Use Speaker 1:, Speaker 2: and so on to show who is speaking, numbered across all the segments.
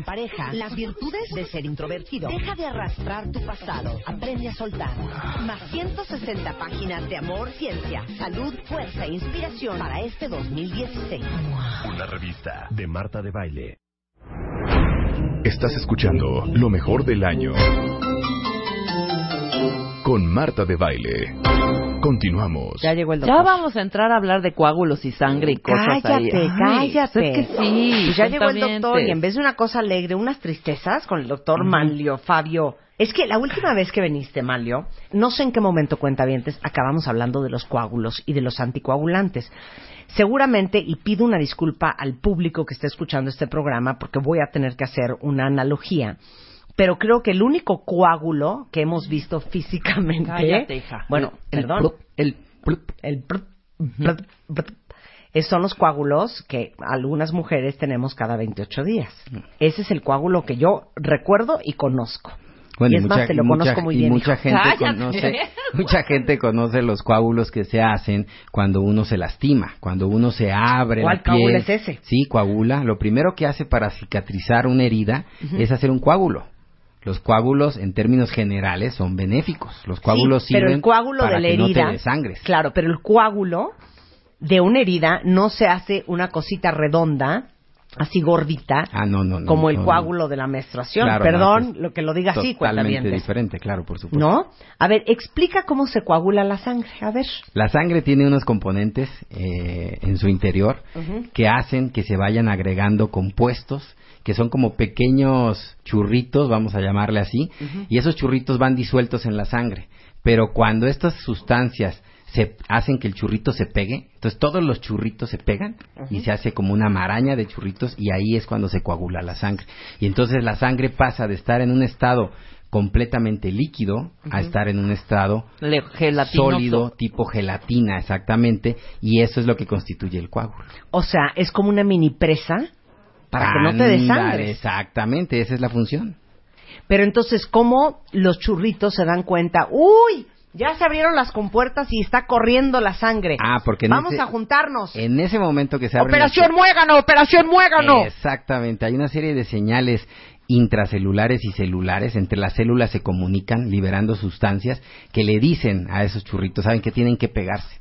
Speaker 1: en pareja. Las virtudes de ser introvertido. Deja de arrastrar tu pasado. Aprende a soltar. Más 160 páginas de amor, ciencia, salud, fuerza e inspiración para este 2016.
Speaker 2: Una revista de Marta de Baile. Estás escuchando lo mejor del año. Con Marta de Baile. Continuamos.
Speaker 3: Ya llegó el
Speaker 4: doctor. Ya vamos a entrar a hablar de coágulos y sangre y cosas
Speaker 3: cállate,
Speaker 4: ahí.
Speaker 3: Cállate,
Speaker 4: Es que sí.
Speaker 3: Pues ya llegó el doctor y en vez de una cosa alegre, unas tristezas con el doctor Manlio Fabio. Es que la última vez que viniste, Manlio, no sé en qué momento cuenta cuentavientes, acabamos hablando de los coágulos y de los anticoagulantes. Seguramente, y pido una disculpa al público que esté escuchando este programa, porque voy a tener que hacer una analogía pero creo que el único coágulo que hemos visto físicamente. Bueno, el, perdón. el, el, son los coágulos que algunas mujeres tenemos cada 28 días. Mm. Ese es el coágulo que yo recuerdo y conozco.
Speaker 5: Bueno, y es mucha, más, te lo conozco muy bien. Mucha gente, conoce, mucha gente conoce los coágulos que se hacen cuando uno se lastima, cuando uno se abre
Speaker 3: ¿Cuál
Speaker 5: la piel.
Speaker 3: coágulo es ese?
Speaker 5: Sí, coagula. Lo primero que hace para cicatrizar una herida es hacer un coágulo los coágulos en términos generales son benéficos. Los coágulos sí,
Speaker 3: pero el coágulo
Speaker 5: de
Speaker 3: la herida, Claro, pero el coágulo de una herida no se hace una cosita redonda, así gordita,
Speaker 5: ah, no, no,
Speaker 3: como el coágulo de la menstruación. Perdón, lo que lo diga así,
Speaker 5: Totalmente diferente, claro, por supuesto.
Speaker 3: ¿No? A ver, explica cómo se coagula la sangre. A ver.
Speaker 5: La sangre tiene unos componentes eh, en su interior que hacen que se vayan agregando compuestos que son como pequeños churritos, vamos a llamarle así, y esos churritos van disueltos en la sangre. Pero cuando estas sustancias se hacen que el churrito se pegue, entonces todos los churritos se pegan y se hace como una maraña de churritos y ahí es cuando se coagula la sangre. Y entonces la sangre pasa de estar en un estado completamente líquido a estar en un estado sólido, tipo gelatina, exactamente, y eso es lo que constituye el coágulo.
Speaker 3: O sea, es como una mini presa para que no te desangres.
Speaker 5: Exactamente, esa es la función.
Speaker 3: Pero entonces, ¿cómo los churritos se dan cuenta? ¡Uy! Ya se abrieron las compuertas y está corriendo la sangre.
Speaker 5: Ah, porque
Speaker 3: vamos a juntarnos.
Speaker 5: En ese momento que se abre
Speaker 3: Operación Muégano, Operación Muégano.
Speaker 5: Exactamente, hay una serie de señales intracelulares y celulares, entre las células se comunican liberando sustancias que le dicen a esos churritos, saben que tienen que pegarse.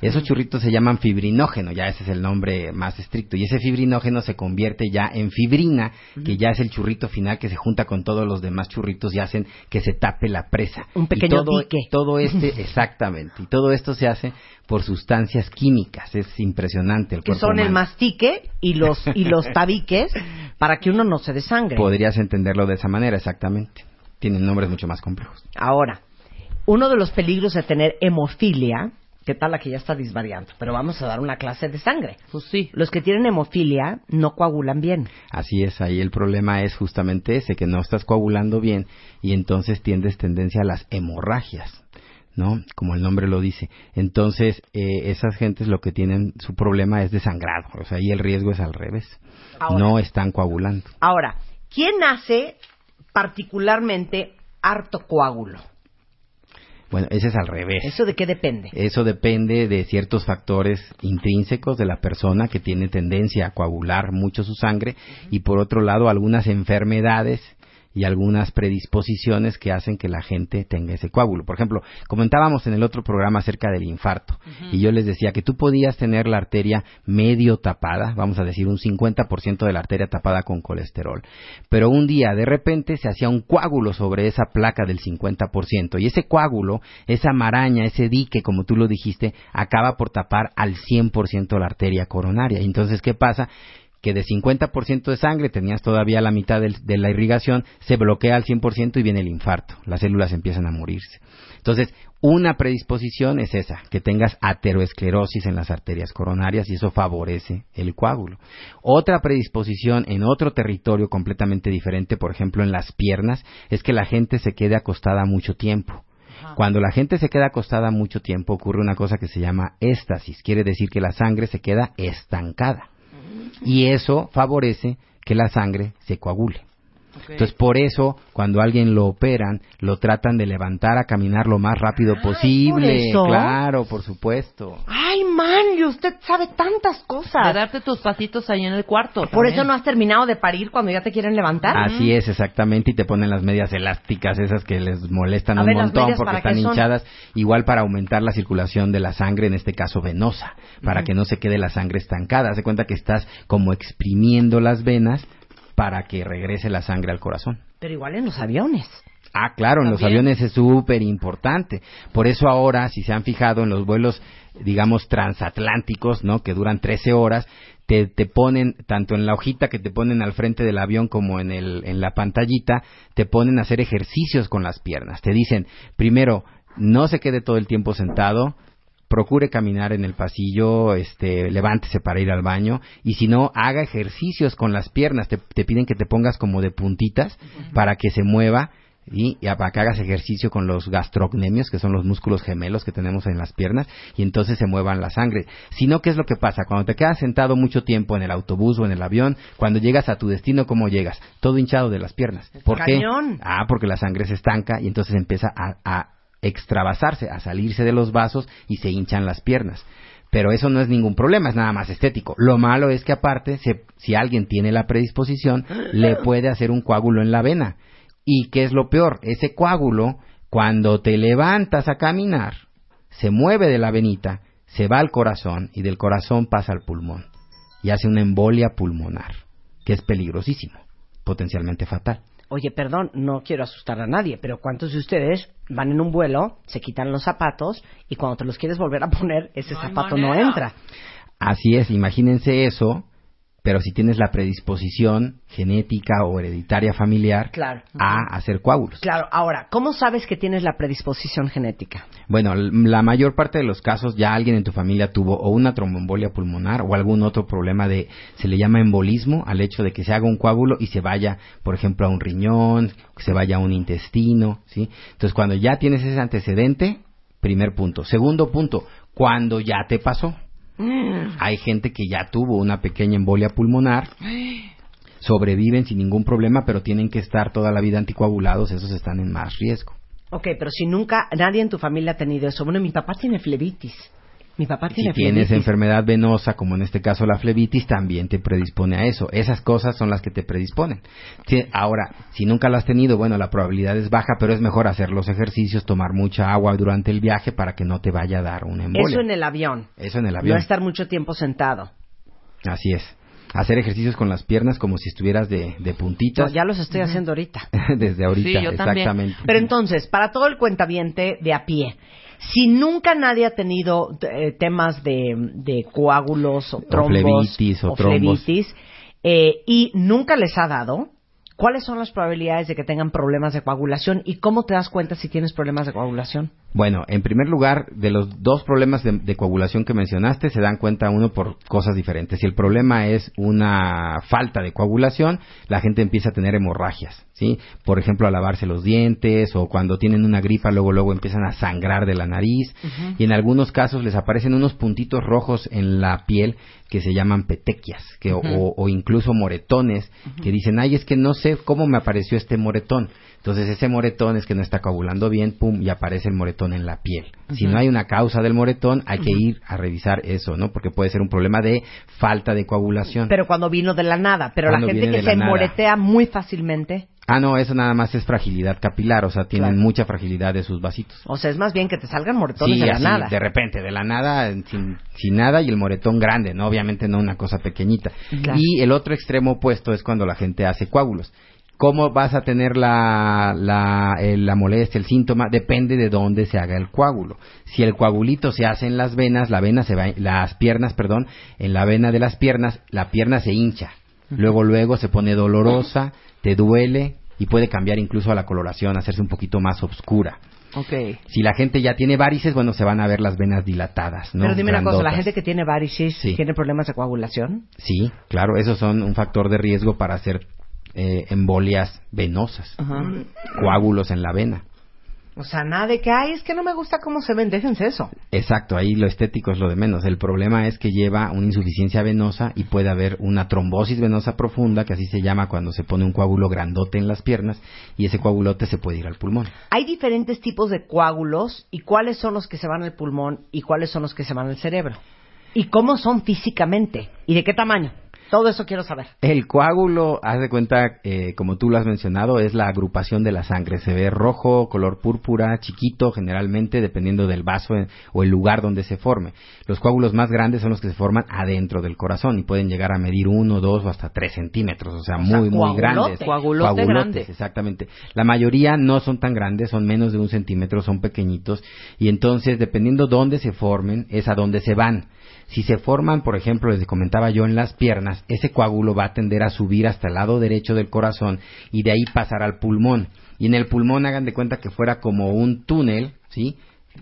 Speaker 5: Esos churritos se llaman fibrinógeno, ya ese es el nombre más estricto. Y ese fibrinógeno se convierte ya en fibrina, que ya es el churrito final que se junta con todos los demás churritos y hacen que se tape la presa.
Speaker 3: Un pequeño
Speaker 5: todo,
Speaker 3: dique.
Speaker 5: Todo este, exactamente. Y todo esto se hace por sustancias químicas. Es impresionante el
Speaker 3: Que son el mastique y los, y los tabiques para que uno no se desangre.
Speaker 5: Podrías entenderlo de esa manera, exactamente. Tienen nombres mucho más complejos.
Speaker 3: Ahora, uno de los peligros de tener hemofilia ¿Qué tal aquí ya está disvariando? Pero vamos a dar una clase de sangre.
Speaker 4: Pues sí.
Speaker 3: Los que tienen hemofilia no coagulan bien.
Speaker 5: Así es, ahí el problema es justamente ese, que no estás coagulando bien y entonces tiendes tendencia a las hemorragias. ¿no? Como el nombre lo dice. Entonces, eh, esas gentes lo que tienen, su problema es desangrado, o sea, ahí el riesgo es al revés. no están coagulando.
Speaker 3: Ahora, ¿quién hace particularmente harto coágulo?
Speaker 5: Bueno, ese es al revés.
Speaker 3: ¿Eso de qué depende?
Speaker 5: Eso depende de ciertos factores intrínsecos de la persona que tiene tendencia a coagular mucho su sangre y por otro lado algunas enfermedades y algunas predisposiciones que hacen que la gente tenga ese coágulo. Por ejemplo, comentábamos en el otro programa acerca del infarto y yo les decía que tú podías tener la arteria medio tapada, vamos a decir un 50% de la arteria tapada con colesterol, pero un día de repente se hacía un coágulo sobre esa placa del 50% y ese coágulo, esa maraña, ese dique, como tú lo dijiste, acaba por tapar al 100% la arteria coronaria. Entonces, ¿qué pasa? Que de 50% de sangre tenías todavía la mitad de la irrigación, se bloquea al 100% y viene el infarto. Las células empiezan a morirse. Entonces, una predisposición es esa, que tengas ateroesclerosis en las arterias coronarias y eso favorece el coágulo. Otra predisposición en otro territorio completamente diferente, por ejemplo en las piernas, es que la gente se quede acostada mucho tiempo. Cuando la gente se queda acostada mucho tiempo ocurre una cosa que se llama éstasis, quiere decir que la sangre se queda estancada y eso favorece que la sangre se coagule. Entonces, por eso, cuando alguien lo operan, lo tratan de levantar a caminar lo más rápido posible.
Speaker 3: eso?
Speaker 5: Claro, por supuesto.
Speaker 3: Ay, Manlio, usted sabe tantas
Speaker 4: De
Speaker 3: cosas.
Speaker 4: darte tus pasitos ahí en el cuarto.
Speaker 3: Por
Speaker 4: también.
Speaker 3: eso no has terminado de parir cuando ya te quieren levantar.
Speaker 5: Así es, exactamente, y te ponen las medias elásticas, esas que les molestan
Speaker 3: A
Speaker 5: un
Speaker 3: ver, ¿las
Speaker 5: montón porque están hinchadas, igual para aumentar la circulación de la sangre, en este caso venosa, para que no se quede la sangre estancada. Haz cuenta que estás como exprimiendo las venas para que regrese la sangre al corazón.
Speaker 3: Pero igual en los aviones.
Speaker 5: Ah, claro, en los aviones es súper importante. Por eso ahora, si se han fijado en los vuelos, digamos, transatlánticos, ¿no? Que duran 13 horas, te, te ponen, tanto en la hojita que te ponen al frente del avión como en, el, en la pantallita, te ponen a hacer ejercicios con las piernas. Te dicen, primero, no se quede todo el tiempo sentado, procure caminar en el pasillo, este, levántese para ir al baño y si no, haga ejercicios con las piernas. Te, te piden que te pongas como de puntitas para que se mueva y, y para que hagas ejercicio con los gastrocnemios, que son los músculos gemelos que tenemos en las piernas, y entonces se muevan la sangre. Si no, ¿qué es lo que pasa? Cuando te quedas sentado mucho tiempo en el autobús o en el avión, cuando llegas a tu destino, ¿cómo llegas? Todo hinchado de las piernas. ¿Por
Speaker 3: Cañón.
Speaker 5: qué? Ah, porque la sangre se estanca y entonces empieza a, a extravasarse, a salirse de los vasos y se hinchan las piernas. Pero eso no es ningún problema, es nada más estético. Lo malo es que aparte, se- si alguien tiene la predisposición, le puede hacer un coágulo en la vena. ¿Y qué es lo peor? Ese coágulo, cuando te levantas a caminar, se mueve de la venita, se va al corazón y del corazón pasa al pulmón y hace una embolia pulmonar, que es peligrosísimo, potencialmente fatal.
Speaker 3: Oye, perdón, no quiero asustar a nadie, pero ¿cuántos de ustedes van en un vuelo, se quitan los zapatos y cuando te los quieres volver a poner, ese
Speaker 4: No
Speaker 3: zapato no entra?
Speaker 5: Así es, imagínense eso, pero si tienes la predisposición genética o hereditaria familiar
Speaker 3: Claro.
Speaker 5: a hacer coágulos.
Speaker 3: Claro, ahora, ¿cómo sabes que tienes la predisposición genética?
Speaker 5: Bueno, la mayor parte de los casos ya alguien en tu familia tuvo o una tromboembolia pulmonar o algún otro problema de, se le llama embolismo, al hecho de que se haga un coágulo y se vaya, por ejemplo, a un riñón, que se vaya a un intestino, ¿sí? Entonces, cuando ya tienes ese antecedente, primer punto. Segundo punto, cuando ya te pasó. Hay gente que ya tuvo una pequeña embolia pulmonar, sobreviven sin ningún problema, pero tienen que estar toda la vida anticoagulados, esos están en más riesgo.
Speaker 3: Ok, pero si nunca nadie en tu familia ha tenido eso. Bueno, mi papá tiene flebitis. Mi papá
Speaker 5: Si
Speaker 3: tiene
Speaker 5: tienes
Speaker 3: flebitis.
Speaker 5: enfermedad venosa, como en este caso la flebitis, también te predispone a eso. Esas cosas son las que te predisponen. Ahora, si nunca lo has tenido, bueno, la probabilidad es baja, pero es mejor hacer los ejercicios, tomar mucha agua durante el viaje para que no te vaya a dar un embolia.
Speaker 3: Eso en el avión.
Speaker 5: Eso en el
Speaker 3: No
Speaker 5: avión.
Speaker 3: estar mucho tiempo sentado.
Speaker 5: Así es. Hacer ejercicios con las piernas como si estuvieras de, de
Speaker 3: No,
Speaker 5: puntitas
Speaker 3: ya los estoy haciendo ahorita.
Speaker 5: desde ahorita.
Speaker 4: Sí, yo también.
Speaker 5: exactamente.
Speaker 3: Pero entonces, para todo el cuentaviente de a pie, si nunca nadie ha tenido eh, temas de, de coágulos o trombos
Speaker 5: o trombos.
Speaker 3: flebitis, eh, y nunca les ha dado, ¿cuáles son las probabilidades de que tengan problemas de coagulación y cómo te das cuenta si tienes problemas de coagulación?
Speaker 5: Bueno, en primer lugar, de los dos problemas de, de coagulación que mencionaste, se dan cuenta uno por cosas diferentes. Si el problema es una falta de coagulación, la gente empieza a tener hemorragias, ¿sí? Por ejemplo, a lavarse los dientes o cuando tienen una gripa, luego luego empiezan a sangrar de la nariz y en algunos casos les aparecen unos puntitos rojos en la piel que se llaman petequias, que, o, o incluso moretones, que dicen, ay, es que no sé cómo me apareció este moretón. Entonces ese moretón es que no está coagulando bien, pum, y aparece el moretón en la piel. Si no hay una causa del moretón, hay que ir a revisar eso, ¿no? Porque puede ser un problema de falta de coagulación.
Speaker 3: Pero cuando vino de la nada, pero
Speaker 5: Cuando
Speaker 3: la gente que se
Speaker 5: nada.
Speaker 3: moretea muy fácilmente,
Speaker 5: ah, no, eso nada más es fragilidad capilar, o sea, tienen
Speaker 3: Claro.
Speaker 5: mucha fragilidad de sus vasitos.
Speaker 3: o sea, es más bien que te salgan moretones
Speaker 5: Sí,
Speaker 3: de la
Speaker 5: así,
Speaker 3: nada.
Speaker 5: de repente, de la nada, sin, sin nada y el moretón grande, ¿no? Obviamente no una cosa pequeñita.
Speaker 3: Claro.
Speaker 5: Y el otro extremo opuesto es cuando la gente hace coágulos. ¿Cómo vas a tener la, la, eh, la molestia, el síntoma? Depende de dónde se haga el coágulo. Si el coagulito se hace en las venas, la vena se va, las piernas, perdón, en la vena de las piernas, la pierna se hincha. luego luego se pone dolorosa, te duele y puede cambiar incluso a la coloración, hacerse un poquito más oscura.
Speaker 3: Ok.
Speaker 5: Si la gente ya tiene varices, bueno, se van a ver las venas dilatadas, ¿no?
Speaker 3: Pero dime una cosa, ¿la gente que tiene varices
Speaker 5: Sí.
Speaker 3: tiene problemas de coagulación?
Speaker 5: Sí, claro, esos son un factor de riesgo para hacer eh, embolias venosas,
Speaker 3: Ajá.
Speaker 5: coágulos en la vena.
Speaker 3: O sea, nada de que, ay, es que no me gusta cómo se ven, déjense eso.
Speaker 5: Exacto, ahí lo estético es lo de menos. El problema es que lleva una insuficiencia venosa y puede haber una trombosis venosa profunda, que así se llama cuando se pone un coágulo grandote en las piernas y ese coagulote se puede ir al pulmón.
Speaker 3: Hay diferentes tipos de coágulos y cuáles son los que se van al pulmón y cuáles son los que se van al cerebro. Y cómo son físicamente y de qué tamaño. Todo eso quiero saber.
Speaker 5: El coágulo, haz de cuenta, eh, como tú lo has mencionado, es la agrupación de la sangre. Se ve rojo, color púrpura, chiquito, generalmente, dependiendo del vaso eh, o el lugar donde se forme. Los coágulos más grandes son los que se forman adentro del corazón y pueden llegar a medir uno, dos o hasta tres centímetros. O sea,
Speaker 3: O sea,
Speaker 5: muy, muy grandes.
Speaker 4: Coagulote
Speaker 5: Coagulotes,
Speaker 4: grande.
Speaker 5: exactamente. La mayoría no son tan grandes, son menos de un centímetro, son pequeñitos. Y entonces, dependiendo dónde se formen, es a dónde se van. Si se forman, por ejemplo, les comentaba yo, en las piernas, ese coágulo va a tender a subir hasta el lado derecho del corazón y de ahí pasar al pulmón. Y en el pulmón hagan de cuenta que fuera como un túnel, ¿sí?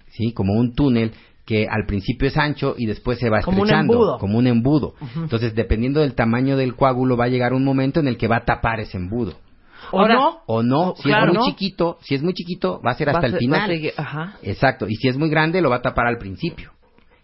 Speaker 5: ¿Sí? Como un túnel que al principio es ancho y después se va
Speaker 3: Como un
Speaker 5: estrechando,
Speaker 3: embudo.
Speaker 5: como un embudo. Entonces, dependiendo del tamaño del coágulo, va a llegar un momento en el que va a tapar ese embudo.
Speaker 3: ¿O no?
Speaker 5: O no, si
Speaker 4: claro,
Speaker 5: es muy
Speaker 4: ¿no?
Speaker 5: chiquito, si es muy chiquito, va a ser hasta
Speaker 4: a
Speaker 5: el
Speaker 4: ser-
Speaker 5: final.
Speaker 4: Ajá.
Speaker 5: Exacto, y si es muy grande lo va a tapar al principio.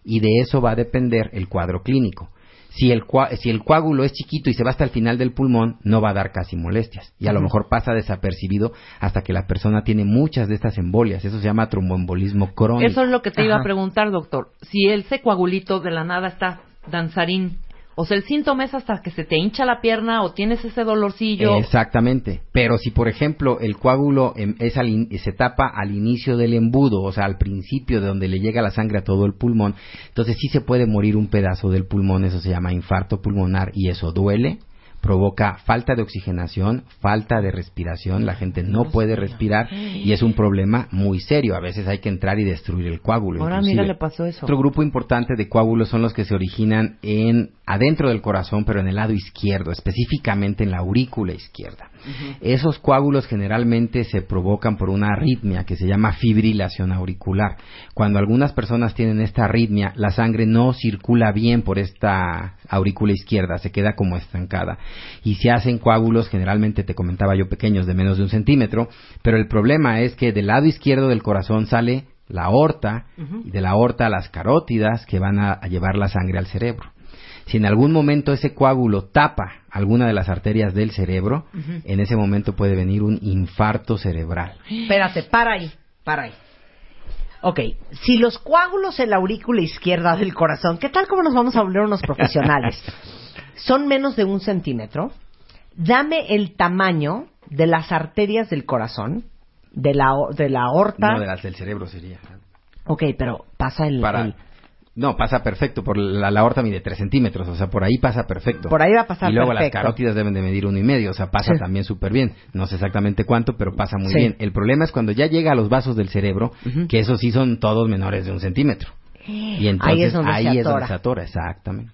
Speaker 5: Y de eso va a depender el cuadro clínico. Si el, si el coágulo es chiquito y se va hasta el final del pulmón, no va a dar casi molestias. Y a lo mejor pasa desapercibido hasta que la persona tiene muchas de estas embolias. Eso se llama tromboembolismo crónico.
Speaker 4: Eso es lo que te iba a preguntar, doctor. Si ese coagulito de la nada está danzarín, o sea, el síntoma es hasta que se te hincha la pierna o tienes ese dolorcillo.
Speaker 5: Exactamente. Pero si, por ejemplo, el coágulo em, es al se tapa al inicio del embudo, o sea, al principio de donde le llega la sangre a todo el pulmón, entonces sí se puede morir un pedazo del pulmón, eso se llama infarto pulmonar y eso duele, provoca falta de oxigenación, falta de respiración, la gente no puede respirar y es un problema muy serio. A veces hay que entrar y destruir el coágulo.
Speaker 4: Ahora
Speaker 5: inclusive.
Speaker 4: mira, le pasó eso.
Speaker 5: Otro grupo importante de coágulos son los que se originan en adentro del corazón, pero en el lado izquierdo, específicamente en la aurícula izquierda. Esos coágulos generalmente se provocan por una arritmia que se llama fibrilación auricular. Cuando algunas personas tienen esta arritmia, la sangre no circula bien por esta aurícula izquierda, se queda como estancada. Y se hacen coágulos, generalmente te comentaba yo pequeños, de menos de un centímetro, pero el problema es que del lado izquierdo del corazón sale la aorta y de la aorta las carótidas que van a, a llevar la sangre al cerebro. Si en algún momento ese coágulo tapa alguna de las arterias del cerebro, en ese momento puede venir un infarto cerebral.
Speaker 3: Espérate, para ahí, para ahí. Ok, si los coágulos en la aurícula izquierda del corazón, ¿qué tal como nos vamos a volver unos profesionales? Son menos de un centímetro. Dame el tamaño de las arterias del corazón, de la, de la aorta.
Speaker 5: No de las del cerebro sería.
Speaker 3: Ok, pero pasa el,
Speaker 5: Para,
Speaker 3: el-
Speaker 5: no, pasa perfecto. Por la, la aorta mide 3 centímetros, o sea, por ahí pasa perfecto.
Speaker 3: Por ahí va a pasar
Speaker 5: Y luego
Speaker 3: perfecto.
Speaker 5: las carótidas deben de medir uno y medio, o sea, pasa
Speaker 3: Sí.
Speaker 5: también súper bien. No sé exactamente cuánto, pero pasa muy
Speaker 3: Sí.
Speaker 5: bien. El problema es cuando ya llega a los vasos del cerebro, que esos sí son todos menores de un centímetro. Y entonces
Speaker 3: ahí es donde
Speaker 5: ahí
Speaker 3: se
Speaker 5: es donde
Speaker 3: atora.
Speaker 5: se atora, exactamente.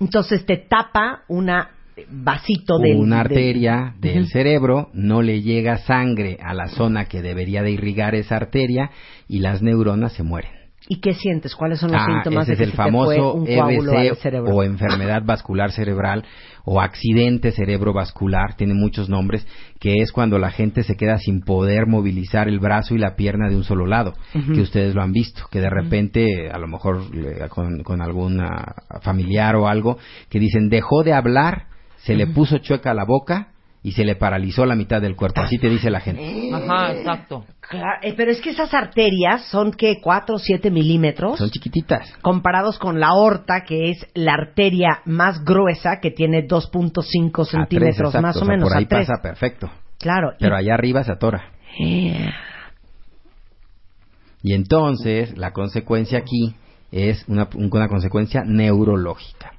Speaker 3: Entonces te tapa una vasito del
Speaker 5: una
Speaker 3: del-
Speaker 5: arteria del
Speaker 3: Ujú.
Speaker 5: cerebro, no le llega sangre a la zona que debería de irrigar esa arteria y las neuronas se mueren.
Speaker 3: ¿Y qué sientes? ¿Cuáles son los
Speaker 5: Ah,
Speaker 3: síntomas
Speaker 5: ese
Speaker 3: de
Speaker 5: es
Speaker 3: que
Speaker 5: el
Speaker 3: se te fue
Speaker 5: famoso
Speaker 3: un al
Speaker 5: EBC o enfermedad vascular cerebral o accidente cerebrovascular, tiene muchos nombres, que es cuando la gente se queda sin poder movilizar el brazo y la pierna de un solo lado, que ustedes lo han visto, que de repente, a lo mejor le- con, con algún familiar o algo, que dicen dejó de hablar, se le puso chueca la boca y se le paralizó la mitad del cuerpo, así te dice la gente.
Speaker 4: Ajá, exacto.
Speaker 3: Claro, eh, pero es que esas arterias son que 4 o 7 milímetros
Speaker 5: Son chiquititas.
Speaker 3: comparados con la aorta, que es la arteria más gruesa, que tiene 2.5
Speaker 5: A tres,
Speaker 3: centímetros más o
Speaker 5: sea,
Speaker 3: menos.
Speaker 5: Por ahí
Speaker 3: a tres.
Speaker 5: pasa perfecto.
Speaker 3: Claro. y-
Speaker 5: Pero allá arriba se atora.
Speaker 3: Eh,
Speaker 5: Y entonces la consecuencia aquí es una, una consecuencia neurológica.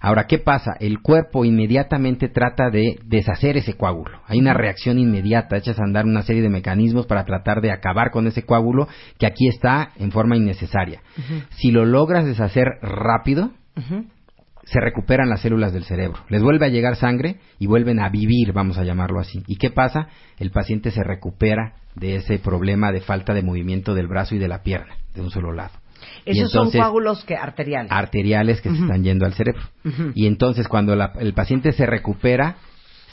Speaker 5: Ahora, ¿qué pasa? El cuerpo inmediatamente trata de deshacer ese coágulo. Hay una reacción inmediata, echas a andar una serie de mecanismos para tratar de acabar con ese coágulo que aquí está en forma innecesaria. Si lo logras deshacer rápido, se recuperan las células del cerebro. Les vuelve a llegar sangre y vuelven a vivir, vamos a llamarlo así. ¿Y qué pasa? El paciente se recupera de ese problema de falta de movimiento del brazo y de la pierna, de un solo lado.
Speaker 3: Esos son coágulos que arteriales.
Speaker 5: arteriales que se están yendo al cerebro. Y entonces cuando la- el paciente se recupera,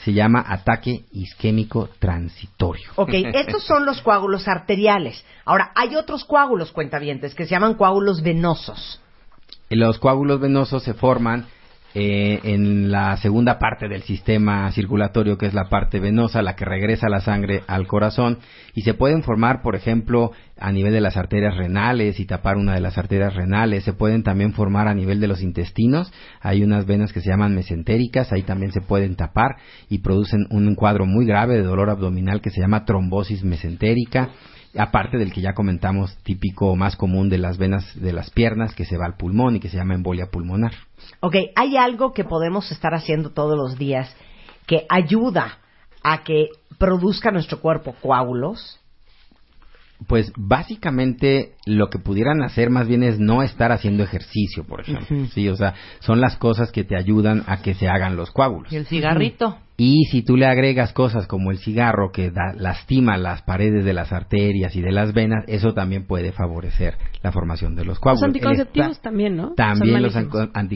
Speaker 5: se llama ataque isquémico transitorio.
Speaker 3: Ok, estos son los coágulos arteriales. Ahora, hay otros coágulos, cuentavientes, que se llaman coágulos venosos.
Speaker 5: Los coágulos venosos se forman eh, en la segunda parte del sistema circulatorio, que es la parte venosa, la que regresa la sangre al corazón, y se pueden formar, por ejemplo, a nivel de las arterias renales y tapar una de las arterias renales. Se pueden también formar a nivel de los intestinos. Hay unas venas que se llaman mesentéricas, ahí también se pueden tapar y producen un cuadro muy grave de dolor abdominal que se llama trombosis mesentérica aparte del que ya comentamos típico o más común de las venas de las piernas que se va al pulmón y que se llama embolia pulmonar.
Speaker 3: Ok, hay algo que podemos estar haciendo todos los días que ayuda a que produzca nuestro cuerpo coágulos.
Speaker 5: Pues básicamente lo que pudieran hacer más bien es no estar haciendo ejercicio, por ejemplo. Sí, o sea, son las cosas que te ayudan a que se hagan los coágulos.
Speaker 4: Y el cigarrito.
Speaker 5: Y si tú le agregas cosas como el cigarro que da- lastima las paredes de las arterias y de las venas, eso también puede favorecer la formación de los
Speaker 6: Los
Speaker 5: coágulos.
Speaker 6: anticonceptivos
Speaker 5: El-
Speaker 6: también, ¿no?
Speaker 5: También los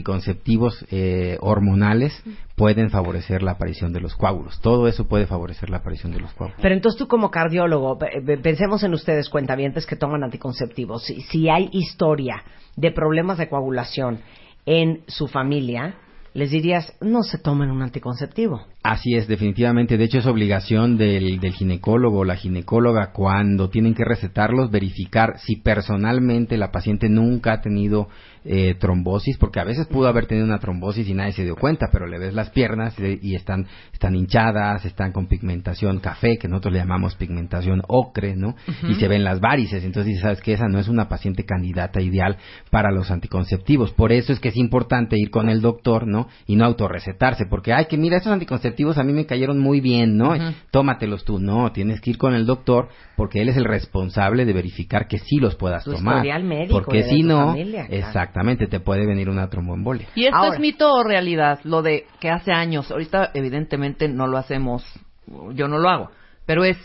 Speaker 5: anticonceptivos eh, hormonales pueden favorecer la aparición de los coágulos. Todo eso puede favorecer la aparición de los coágulos.
Speaker 3: Pero entonces tú como cardiólogo, pe- pe- pensemos en ustedes cuentavientes que toman anticonceptivos. Si, si hay historia de problemas de coagulación en su familia, les dirías, no se tomen un anticonceptivo.
Speaker 5: Así es, definitivamente. De hecho, es obligación del, del ginecólogo o la ginecóloga cuando tienen que recetarlos verificar si personalmente la paciente nunca ha tenido eh, trombosis, porque a veces pudo haber tenido una trombosis y nadie se dio cuenta, pero le ves las piernas y, y están, están hinchadas, están con pigmentación café, que nosotros le llamamos pigmentación ocre, ¿no? Y se ven las varices. Entonces sabes que esa no es una paciente candidata ideal para los anticonceptivos. Por eso es que es importante ir con el doctor, ¿no? Y no autorrecetarse, porque, ay, que mira, estos anticonceptivos a mí me cayeron muy bien, ¿no? Tómatelos tú. No, tienes que ir con el doctor porque él es el responsable de verificar que sí los puedas
Speaker 3: Tu
Speaker 5: tomar.
Speaker 3: médico
Speaker 5: porque si no,
Speaker 3: familia, claro.
Speaker 5: exactamente, te puede venir una tromboembolia.
Speaker 4: ¿Y esto
Speaker 3: Ahora.
Speaker 4: es mito o realidad? Lo de que hace años, ahorita evidentemente no lo hacemos, yo no lo hago, pero es,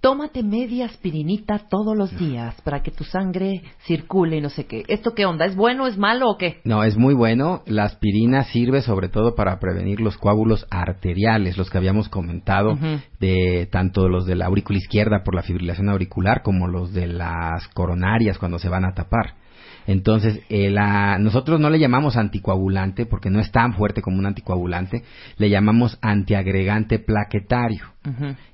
Speaker 4: tómate media aspirinita todos los días para que tu sangre circule y no sé qué. ¿Esto qué onda? ¿Es bueno, es malo o qué?
Speaker 5: No, es muy bueno. La aspirina sirve sobre todo para prevenir los coágulos arteriales, los que habíamos comentado, de tanto los de la aurícula izquierda por la fibrilación auricular como los de las coronarias cuando se van a tapar. Entonces, eh, la- nosotros no le llamamos anticoagulante porque no es tan fuerte como un anticoagulante, le llamamos antiagregante plaquetario.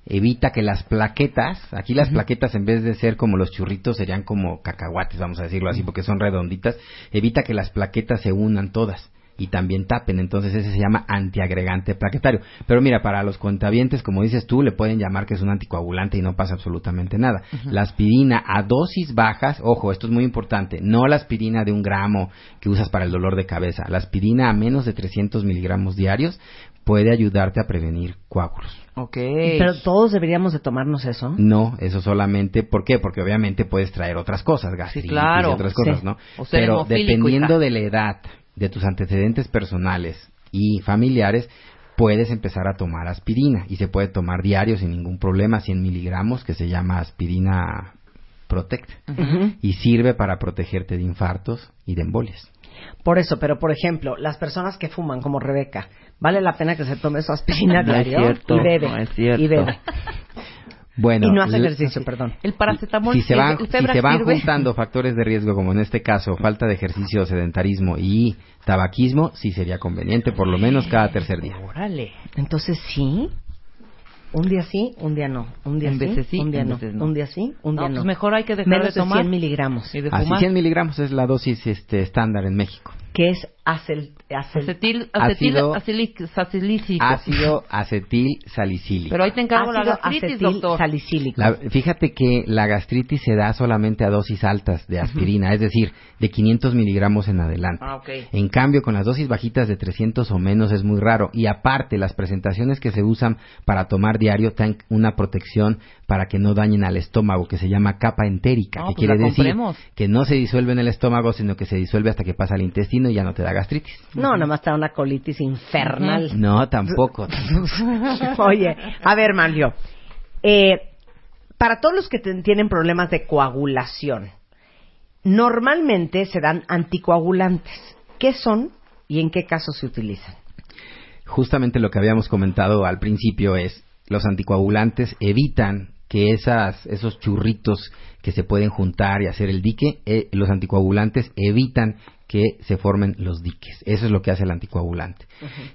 Speaker 5: Evita que las plaquetas, aquí las plaquetas en vez de ser como los churritos serían como cacahuates, vamos a decirlo así, porque son redonditas, evita que las plaquetas se unan todas y también tapen, entonces ese se llama antiagregante plaquetario. Pero mira, para los cuentavientes, como dices tú, le pueden llamar que es un anticoagulante y no pasa absolutamente nada. La aspirina a dosis bajas, ojo, esto es muy importante, no la aspirina de un gramo que usas para el dolor de cabeza, la aspirina a menos de 300 miligramos diarios puede ayudarte a prevenir coágulos.
Speaker 4: Ok.
Speaker 3: Pero todos deberíamos de tomarnos eso.
Speaker 5: No, eso solamente, ¿por qué? Porque obviamente puedes traer otras cosas, gastritis
Speaker 4: claro.
Speaker 5: y otras cosas,
Speaker 3: Sí.
Speaker 5: ¿no?
Speaker 4: O
Speaker 5: Pero dependiendo de la edad, de tus antecedentes personales y familiares, puedes empezar a tomar aspirina y se puede tomar diario sin ningún problema, 100 miligramos, que se llama aspirina Protect y sirve para protegerte de infartos y de embolias.
Speaker 3: Por eso, pero por ejemplo, las personas que fuman, como Rebeca, vale la pena que se tome su aspirina
Speaker 4: No es
Speaker 3: diario
Speaker 4: cierto,
Speaker 3: y bebe.
Speaker 4: no es cierto.
Speaker 3: Y bebe.
Speaker 5: Bueno,
Speaker 3: y no hace ejercicio, perdón.
Speaker 4: El paracetamol,
Speaker 5: si se
Speaker 4: el-
Speaker 5: van,
Speaker 4: el
Speaker 5: si se van
Speaker 4: sirve.
Speaker 5: juntando factores de riesgo, como en este caso, falta de ejercicio, sedentarismo y tabaquismo, sí sería conveniente, por lo menos cada tercer día.
Speaker 4: Órale.
Speaker 3: Entonces sí. Un día sí, un día no. Un día sí,
Speaker 4: sí,
Speaker 3: un día no.
Speaker 4: no.
Speaker 3: Un día sí, un
Speaker 4: No,
Speaker 3: día no.
Speaker 4: pues mejor hay que dejar
Speaker 3: Menos
Speaker 4: de tomar.
Speaker 3: 100 miligramos.
Speaker 4: Y de
Speaker 5: Así
Speaker 4: fumar.
Speaker 5: 100 miligramos es la dosis este, estándar en México.
Speaker 3: Que es acel, acel-
Speaker 4: Acetil, acetil,
Speaker 5: Ácido-
Speaker 4: acilic- salicílico.
Speaker 5: Ácido acetil salicílico.
Speaker 4: Pero ahí te encargo la
Speaker 3: ácido
Speaker 4: gastritis,
Speaker 3: acetil
Speaker 4: doctor.
Speaker 3: salicílico.
Speaker 5: La- fíjate que la gastritis se da solamente a dosis altas de aspirina, es decir, de 500 miligramos en adelante.
Speaker 4: Ah.
Speaker 5: En cambio, con las dosis bajitas de 300 o menos es muy raro. Y aparte, las presentaciones que se usan para tomar diario tienen una protección para que no dañen al estómago, que se llama capa entérica,
Speaker 4: No,
Speaker 5: que
Speaker 4: pues
Speaker 5: quiere
Speaker 4: la
Speaker 5: decir que no se disuelve en el estómago, sino que se disuelve hasta que pasa al intestino y ya no te da gastritis.
Speaker 3: No, nada más está una colitis infernal.
Speaker 5: No, tampoco.
Speaker 3: Oye, a ver, Mario. Eh, para todos los que tienen problemas de coagulación, normalmente se dan anticoagulantes. ¿Qué son y en qué casos se utilizan?
Speaker 5: Justamente lo que habíamos comentado al principio es los anticoagulantes evitan que esas, esos churritos que se pueden juntar y hacer el dique, eh, los anticoagulantes evitan que se formen los diques. Eso es lo que hace el anticoagulante.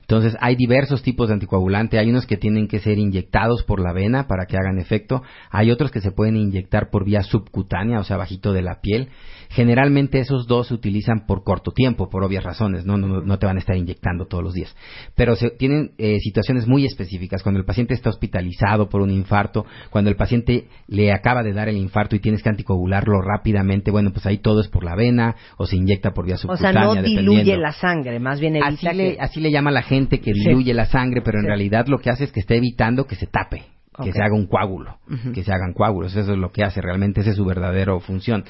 Speaker 5: Entonces, hay diversos tipos de anticoagulante. Hay unos que tienen que ser inyectados por la vena para que hagan efecto. Hay otros que se pueden inyectar por vía subcutánea, o sea, bajito de la piel. Generalmente esos dos se utilizan por corto tiempo, por obvias razones. No, no, no te van a estar inyectando todos los días. Pero se, tienen eh, situaciones muy específicas. Cuando el paciente está hospitalizado por un infarto, cuando el paciente le acaba de dar el infarto y tienes que anticoagularlo rápidamente, bueno, pues ahí todo es por la vena o se inyecta por vía
Speaker 3: O
Speaker 5: subcutánea.
Speaker 3: sea, no diluye la sangre, más bien evita
Speaker 5: Así le,
Speaker 3: que...
Speaker 5: así le llama la gente que
Speaker 3: Sí.
Speaker 5: diluye la sangre, pero en
Speaker 3: Sí.
Speaker 5: realidad lo que hace es que está evitando que se tape, que se haga un coágulo, que se hagan coágulos. Eso es lo que hace, realmente esa es su verdadera función.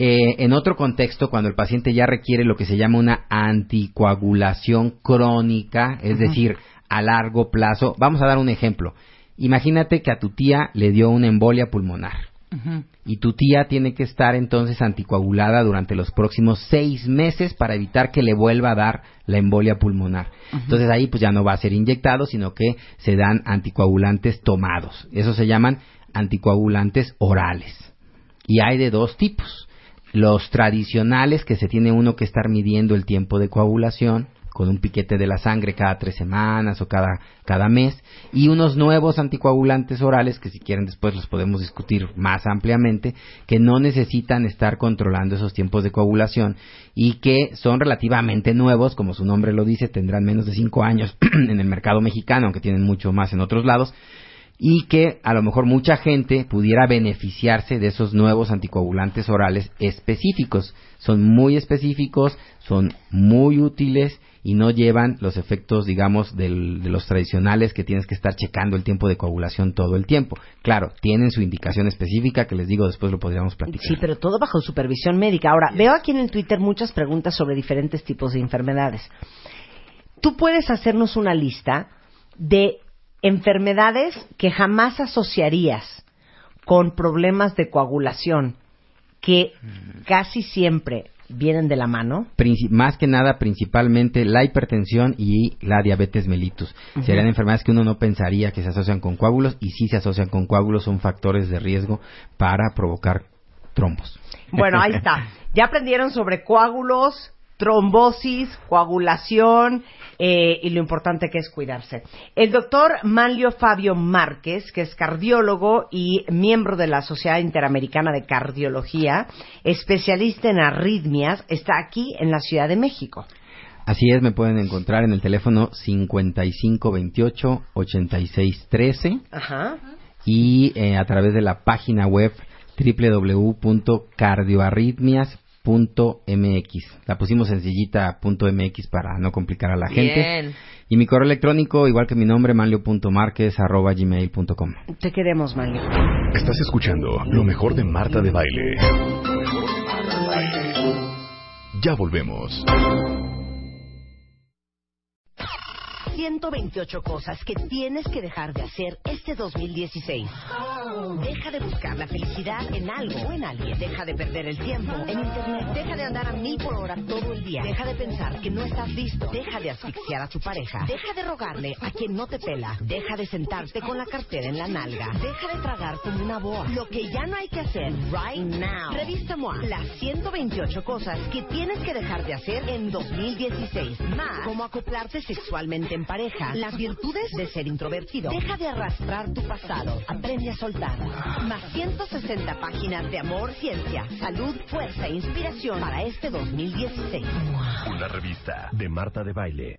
Speaker 5: Eh, en otro contexto, cuando el paciente ya requiere lo que se llama una anticoagulación crónica, es decir, a largo plazo, vamos a dar un ejemplo. Imagínate que a tu tía le dio una embolia pulmonar y tu tía tiene que estar entonces anticoagulada durante los próximos seis meses para evitar que le vuelva a dar la embolia pulmonar. Entonces ahí pues ya no va a ser inyectado, sino que se dan anticoagulantes tomados. Eso se llaman anticoagulantes orales. Y hay de dos tipos. Los tradicionales que se tiene uno que estar midiendo el tiempo de coagulación con un piquete de la sangre cada tres semanas o cada, cada mes, y unos nuevos anticoagulantes orales, que si quieren después los podemos discutir más ampliamente, que no necesitan estar controlando esos tiempos de coagulación y que son relativamente nuevos, como su nombre lo dice, tendrán menos de cinco años en el mercado mexicano, aunque tienen mucho más en otros lados, y que a lo mejor mucha gente pudiera beneficiarse de esos nuevos anticoagulantes orales específicos. Son muy específicos, son muy útiles y no llevan los efectos, digamos, del- de los tradicionales que tienes que estar checando el tiempo de coagulación todo el tiempo. Claro, tienen su indicación específica que les digo después lo podríamos platicar.
Speaker 3: Sí, pero todo bajo supervisión médica. Ahora, veo aquí en el Twitter muchas preguntas sobre diferentes tipos de enfermedades. Tú puedes hacernos una lista de enfermedades que jamás asociarías con problemas de coagulación, que casi siempre vienen de la mano.
Speaker 5: Más que nada principalmente la hipertensión y la diabetes mellitus. Serían enfermedades que uno no pensaría que se asocian con coágulos y sí se asocian con coágulos, son factores de riesgo para provocar trombos.
Speaker 3: Bueno, ahí está. Ya aprendieron sobre coágulos, trombosis, coagulación eh, y lo importante que es cuidarse. El doctor Manlio Fabio Márquez, que es cardiólogo y miembro de la Sociedad Interamericana de Cardiología, especialista en arritmias, está aquí en la Ciudad de México.
Speaker 5: Así es, me pueden encontrar en el teléfono 5528-8613
Speaker 3: Ajá.
Speaker 5: y eh, a través de la página web www.cardioarritmias.mx. La pusimos sencillita .mx para no complicar a la gente.
Speaker 4: Bien.
Speaker 5: Y mi correo electrónico, igual que mi nombre, manlio.marquez.gmail.com.
Speaker 3: Te queremos, Manlio.
Speaker 2: Estás escuchando lo mejor de Marta de Baile. Ya volvemos.
Speaker 1: 128 cosas que tienes que dejar de hacer este 2016. Deja de buscar la felicidad en algo o en alguien. Deja de perder el tiempo en internet. Deja de andar a mil por hora todo el día. Deja de pensar que no estás listo. Deja de asfixiar a tu pareja. Deja de rogarle a quien no te pela. Deja de sentarte con la cartera en la nalga. Deja de tragar como una boa. Lo que ya no hay que hacer right now. Revista MOA. Las 128 cosas que tienes que dejar de hacer en 2016. Más. Cómo acoplarte sexualmente en pareja. Las virtudes de ser introvertido. Deja de arrastrar tu pasado. Aprende a soltar. Más 160 páginas de amor, ciencia, salud, fuerza e inspiración para este 2016.
Speaker 2: Una revista de Marta de Baile.